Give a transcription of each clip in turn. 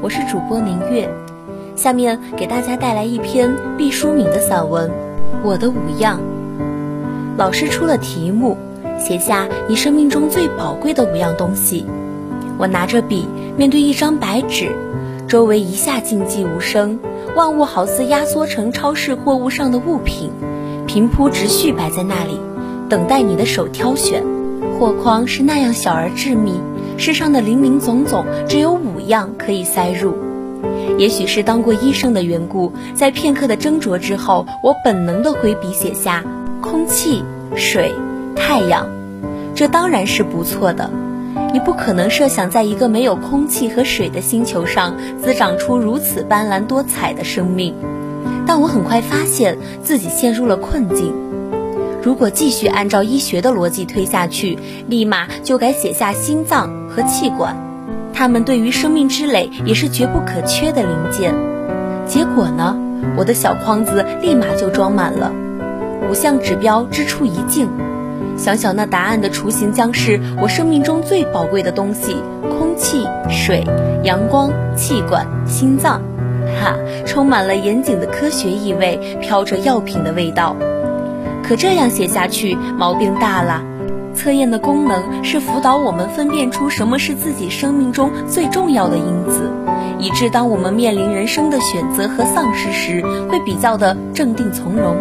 我是主播明月。下面给大家带来一篇毕淑敏的散文《我的五样》。老师出了题目，写下你生命中最宝贵的五样东西。我拿着笔，面对一张白纸。周围一下静寂无声，万物好似压缩成超市货物上的物品，平铺直叙摆在那里，等待你的手挑选。货筐是那样小而致密，世上的林林总总只有五样可以塞入。也许是当过医生的缘故，在片刻的斟酌之后，我本能的挥笔写下：空气、水、太阳。这当然是不错的。你不可能设想，在一个没有空气和水的星球上滋长出如此斑斓多彩的生命。但我很快发现自己陷入了困境。如果继续按照医学的逻辑推下去，立马就该写下心脏和气管，它们对于生命之垒也是绝不可缺的零件。结果呢，我的小筐子立马就装满了，五项指标支出一境。想想那答案的雏形将是我生命中最宝贵的东西：空气、水、阳光、气管、心脏。哈，充满了严谨的科学意味，飘着药品的味道。可这样写下去，毛病大了。测验的功能是辅导我们分辨出什么是自己生命中最重要的因子，以致当我们面临人生的选择和丧失时，会比较的镇定从容，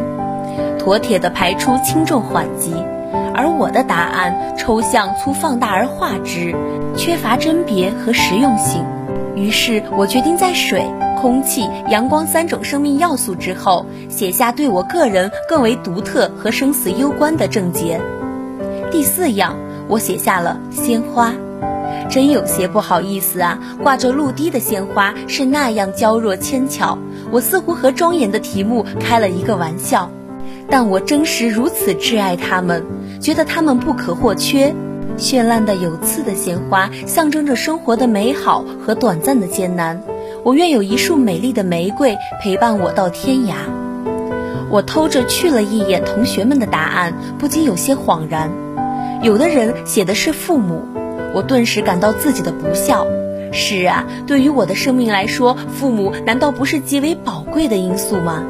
妥帖的排出轻重缓急。而我的答案抽象粗放大而化之，缺乏甄别和实用性。于是我决定在水、空气、阳光三种生命要素之后，写下对我个人更为独特和生死攸关的症结。第四样，我写下了鲜花，真有些不好意思啊！挂着露滴的鲜花是那样娇弱纤巧，我似乎和庄严的题目开了一个玩笑。但我真实如此挚爱它们，觉得它们不可或缺。绚烂的有刺的鲜花，象征着生活的美好和短暂的艰难。我愿有一束美丽的玫瑰陪伴我到天涯。我偷着去了一眼同学们的答案，不禁有些恍然。有的人写的是父母，我顿时感到自己的不孝。是啊，对于我的生命来说，父母难道不是极为宝贵的因素吗？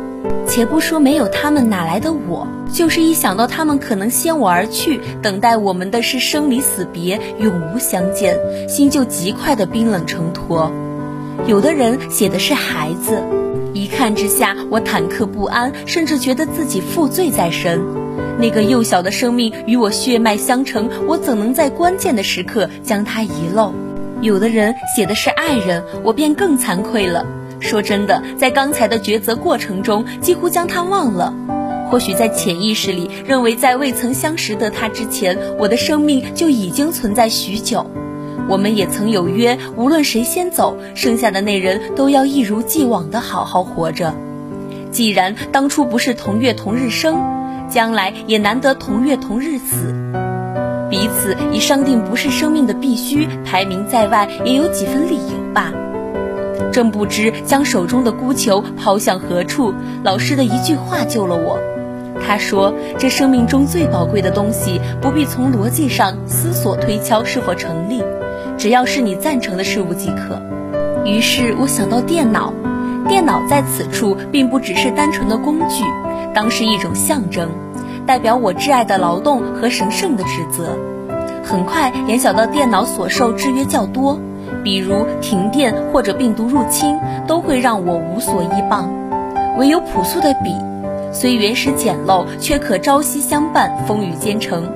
且不说没有他们哪来的我，就是一想到他们可能先我而去，等待我们的是生离死别，永无相见，心就极快的冰冷成坨。有的人写的是孩子，一看之下，我忐忑不安，甚至觉得自己负罪在身。那个幼小的生命与我血脉相承，我怎能在关键的时刻将它遗漏？有的人写的是爱人，我便更惭愧了。说真的，在刚才的抉择过程中，几乎将他忘了。或许在潜意识里，认为在未曾相识的他之前，我的生命就已经存在许久。我们也曾有约，无论谁先走，剩下的那人都要一如既往的好好活着。既然当初不是同月同日生，将来也难得同月同日死。彼此已商定不是生命的必须，排名在外，也有几分理由吧。正不知将手中的孤球抛向何处，老师的一句话救了我。他说：“这生命中最宝贵的东西，不必从逻辑上思索推敲是否成立，只要是你赞成的事物即可。”于是我想到电脑，电脑在此处并不只是单纯的工具，当是一种象征，代表我挚爱的劳动和神圣的职责。很快联想到电脑所受制约较多。比如停电或者病毒入侵，都会让我无所依傍。唯有朴素的笔，虽原始简陋，却可朝夕相伴，风雨兼程。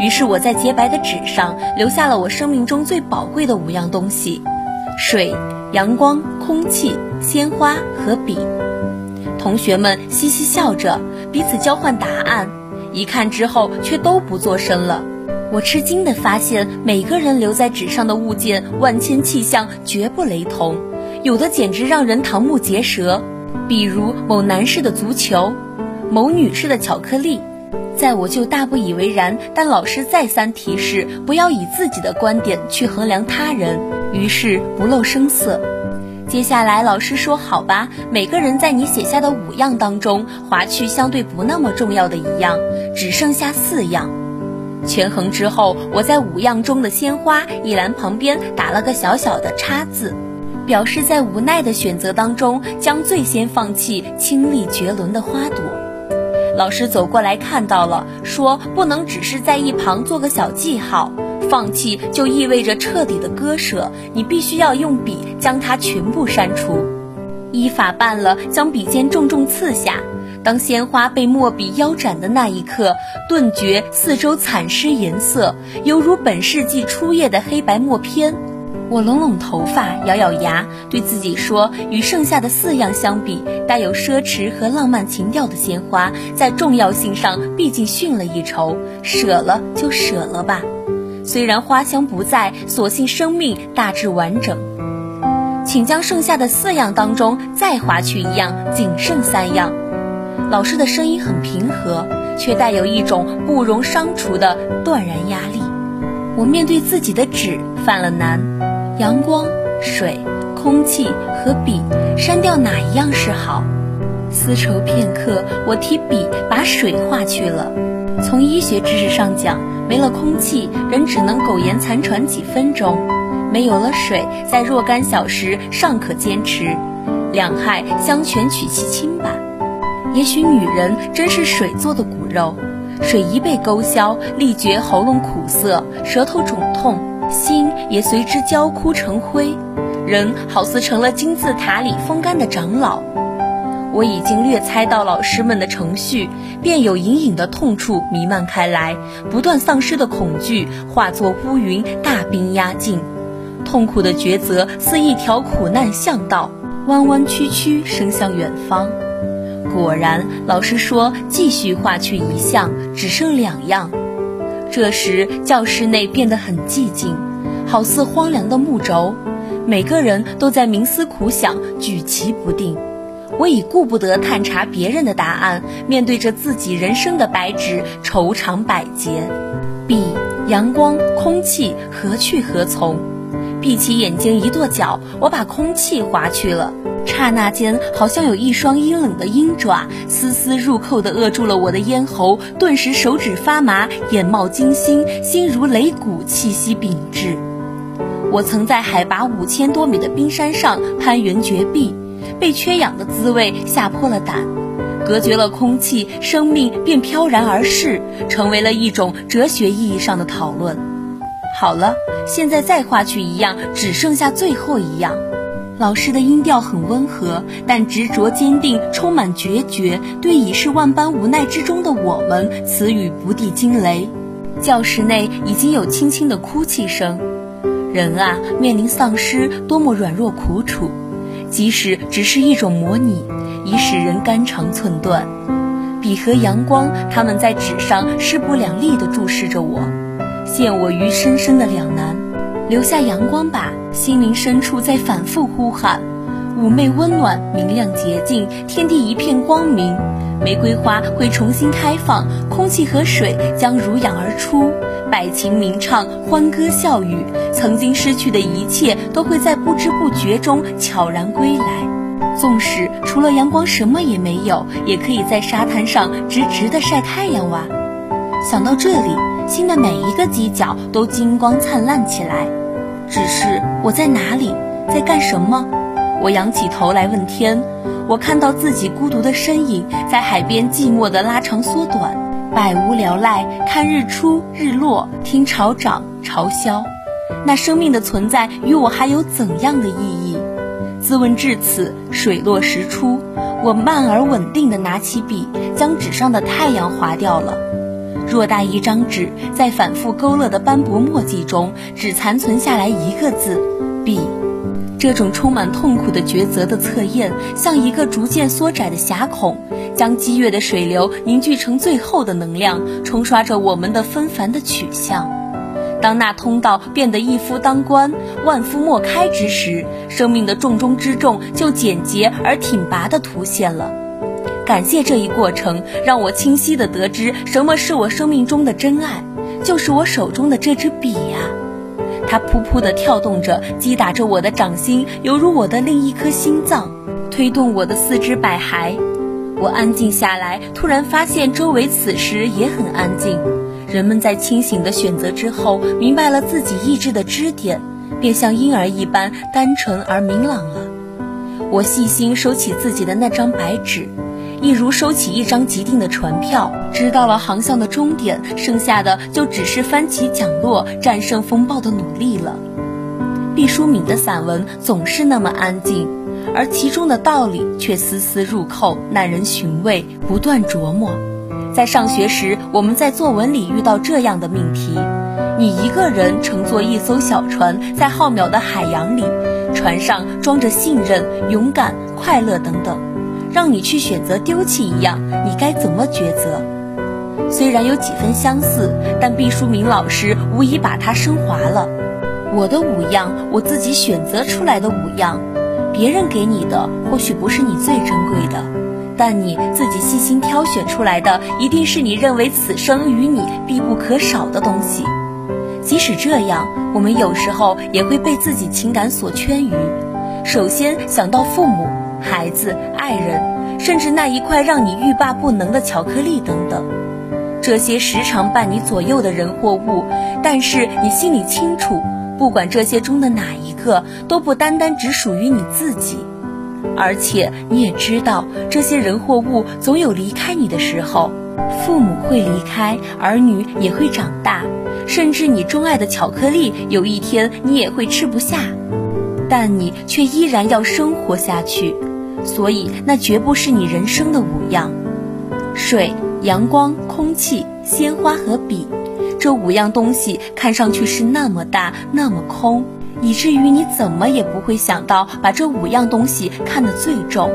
于是我在洁白的纸上留下了我生命中最宝贵的五样东西：水、阳光、空气、鲜花和笔。同学们嘻嘻笑着，彼此交换答案，一看之后却都不作声了。我吃惊地发现，每个人留在纸上的物件万千气象绝不雷同，有的简直让人瞠目结舌，比如某男士的足球，某女士的巧克力。在我就大不以为然，但老师再三提示不要以自己的观点去衡量他人，于是不露声色。接下来老师说：“好吧，每个人在你写下的五样当中划去相对不那么重要的一样，只剩下四样。”权衡之后，我在五样中的鲜花一栏旁边打了个小小的叉字，表示在无奈的选择当中将最先放弃清丽绝伦的花朵。老师走过来看到了，说不能只是在一旁做个小记号，放弃就意味着彻底的割舍，你必须要用笔将它全部删除。依法办了，将笔尖重重刺下。当鲜花被墨笔腰斩的那一刻，顿觉四周惨失颜色，犹如本世纪初叶的黑白默片。我拢拢头发，咬咬牙，对自己说：与剩下的四样相比，带有奢侈和浪漫情调的鲜花，在重要性上毕竟逊了一筹，舍了就舍了吧。虽然花香不在，所幸生命大致完整。请将剩下的四样当中再划去一样，仅剩三样。老师的声音很平和，却带有一种不容商除的断然压力。我面对自己的纸犯了难：阳光、水、空气和笔，删掉哪一样是好？思愁片刻，我提笔把水划去了。从医学知识上讲，没了空气，人只能苟延残喘几分钟；没有了水，在若干小时尚可坚持。两害相权取其轻吧。也许女人真是水做的骨肉，水一被勾销，立觉喉咙苦涩，舌头肿痛，心也随之焦枯成灰，人好似成了金字塔里风干的长老。我已经略猜到老师们的程序，便有隐隐的痛处弥漫开来，不断丧失的恐惧化作乌云，大兵压境，痛苦的抉择似一条苦难巷道，弯弯曲曲伸向远方。果然，老师说继续划去一项，只剩两样。这时，教室内变得很寂静，好似荒凉的木轴，每个人都在冥思苦想，举棋不定。我已顾不得探查别人的答案，面对着自己人生的白纸，愁肠百结。笔、阳光、空气，何去何从？闭起眼睛，一跺脚，我把空气划去了。刹那间，好像有一双阴冷的鹰爪，丝丝入扣地扼住了我的咽喉，顿时手指发麻，眼冒金星，心如擂鼓，气息屏滞。我曾在海拔五千多米的冰山上攀援绝壁，被缺氧的滋味吓破了胆，隔绝了空气，生命便飘然而逝，成为了一种哲学意义上的讨论。好了，现在再画去一样，只剩下最后一样。老师的音调很温和，但执着坚定，充满决绝，对已是万般无奈之中的我们，词语不地惊雷。教室内已经有轻轻的哭泣声。人啊，面临丧失，多么软弱苦楚！即使只是一种模拟，已使人肝肠寸断。笔和阳光，他们在纸上势不两立地注视着我，陷我于深深的两难。留下阳光吧，心灵深处在反复呼喊。妩媚温暖，明亮洁净，天地一片光明。玫瑰花会重新开放，空气和水将如养而出，百情鸣唱，欢歌笑语。曾经失去的一切都会在不知不觉中悄然归来。纵使除了阳光什么也没有，也可以在沙滩上直直的晒太阳哇！想到这里，心的每一个犄角都金光灿烂起来。只是我在哪里，在干什么？我仰起头来问天。我看到自己孤独的身影，在海边寂寞的拉长缩短，百无聊赖，看日出日落，听潮涨潮消。那生命的存在与我还有怎样的意义？自问至此，水落石出。我慢而稳定地拿起笔，将纸上的太阳划掉了。偌大一张纸，在反复勾勒的斑驳墨迹中，只残存下来一个字“笔”。这种充满痛苦的抉择的测验，像一个逐渐缩窄的狭孔，将激越的水流凝聚成最后的能量，冲刷着我们的纷繁的取向。当那通道变得一夫当关、万夫莫开之时，生命的重中之重就简洁而挺拔地凸显了。感谢这一过程，让我清晰地得知什么是我生命中的真爱，就是我手中的这支笔呀。它噗噗地跳动着，击打着我的掌心，犹如我的另一颗心脏，推动我的四肢百骸。我安静下来，突然发现周围此时也很安静。人们在清醒的选择之后，明白了自己意志的支点，便像婴儿一般单纯而明朗了。我细心收起自己的那张白纸。一如收起一张既定的船票，知道了航向的终点，剩下的就只是翻起桨落，战胜风暴的努力了。毕淑敏的散文总是那么安静，而其中的道理却丝丝入扣，耐人寻味，不断琢磨。在上学时，我们在作文里遇到这样的命题：你一个人乘坐一艘小船，在浩渺的海洋里，船上装着信任、勇敢、快乐等等。让你去选择丢弃一样，你该怎么抉择？虽然有几分相似，但毕淑敏老师无疑把它升华了。我的五样，我自己选择出来的五样，别人给你的或许不是你最珍贵的，但你自己细心挑选出来的，一定是你认为此生与你必不可少的东西。即使这样，我们有时候也会被自己情感所圈于，首先想到父母。孩子、爱人，甚至那一块让你欲罢不能的巧克力等等，这些时常伴你左右的人或物，但是你心里清楚，不管这些中的哪一个，都不单单只属于你自己，而且你也知道，这些人或物总有离开你的时候，父母会离开，儿女也会长大，甚至你钟爱的巧克力，有一天你也会吃不下，但你却依然要生活下去。所以，那绝不是你人生的五样：水、阳光、空气、鲜花和笔。这五样东西看上去是那么大，那么空，以至于你怎么也不会想到把这五样东西看得最重。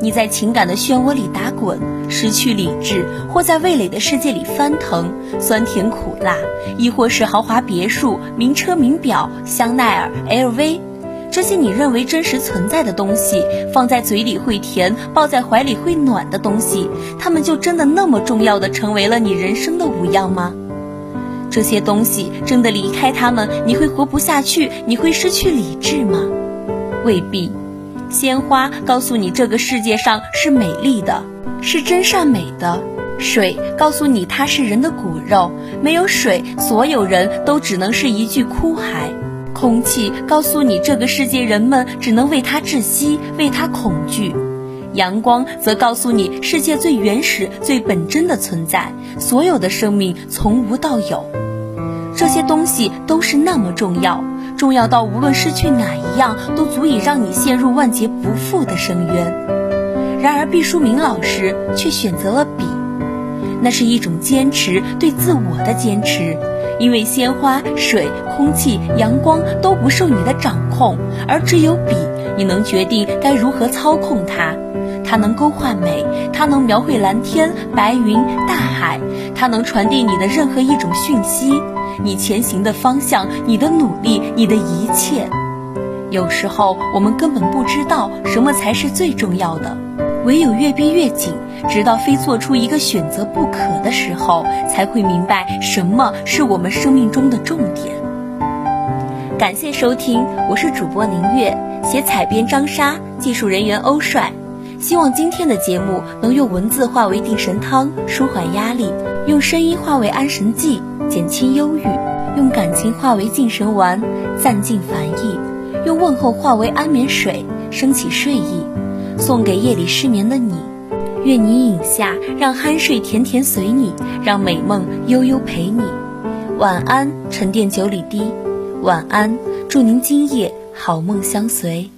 你在情感的漩涡里打滚，失去理智，或在味蕾的世界里翻腾，酸甜苦辣，亦或是豪华别墅、名车名表、香奈儿、LV。这些你认为真实存在的东西，放在嘴里会甜，抱在怀里会暖的东西，它们就真的那么重要的成为了你人生的五样吗？这些东西真的离开它们，你会活不下去，你会失去理智吗？未必。鲜花告诉你这个世界上是美丽的，是真善美的；水告诉你它是人的骨肉，没有水，所有人都只能是一具枯骸。空气告诉你，这个世界人们只能为它窒息，为它恐惧；阳光则告诉你，世界最原始、最本真的存在，所有的生命从无到有。这些东西都是那么重要，重要到无论失去哪一样，都足以让你陷入万劫不复的深渊。然而，毕淑敏老师却选择了笔，那是一种坚持，对自我的坚持。因为鲜花、水、空气、阳光都不受你的掌控，而只有笔，你能决定该如何操控它。它能勾画美，它能描绘蓝天、白云、大海，它能传递你的任何一种讯息，你前行的方向，你的努力，你的一切。有时候我们根本不知道什么才是最重要的，唯有越逼越紧。直到非做出一个选择不可的时候，才会明白什么是我们生命中的重点。感谢收听，我是主播宁月，写采编张莎，技术人员欧帅。希望今天的节目能用文字化为定神汤，舒缓压力；用声音化为安神剂，减轻忧郁；用感情化为静神丸，散尽烦意；用问候化为安眠水，升起睡意。送给夜里失眠的你。愿你饮下，让酣睡甜甜随你，让美梦悠悠陪你。晚安，沉淀九里堤。晚安，祝您今夜好梦相随。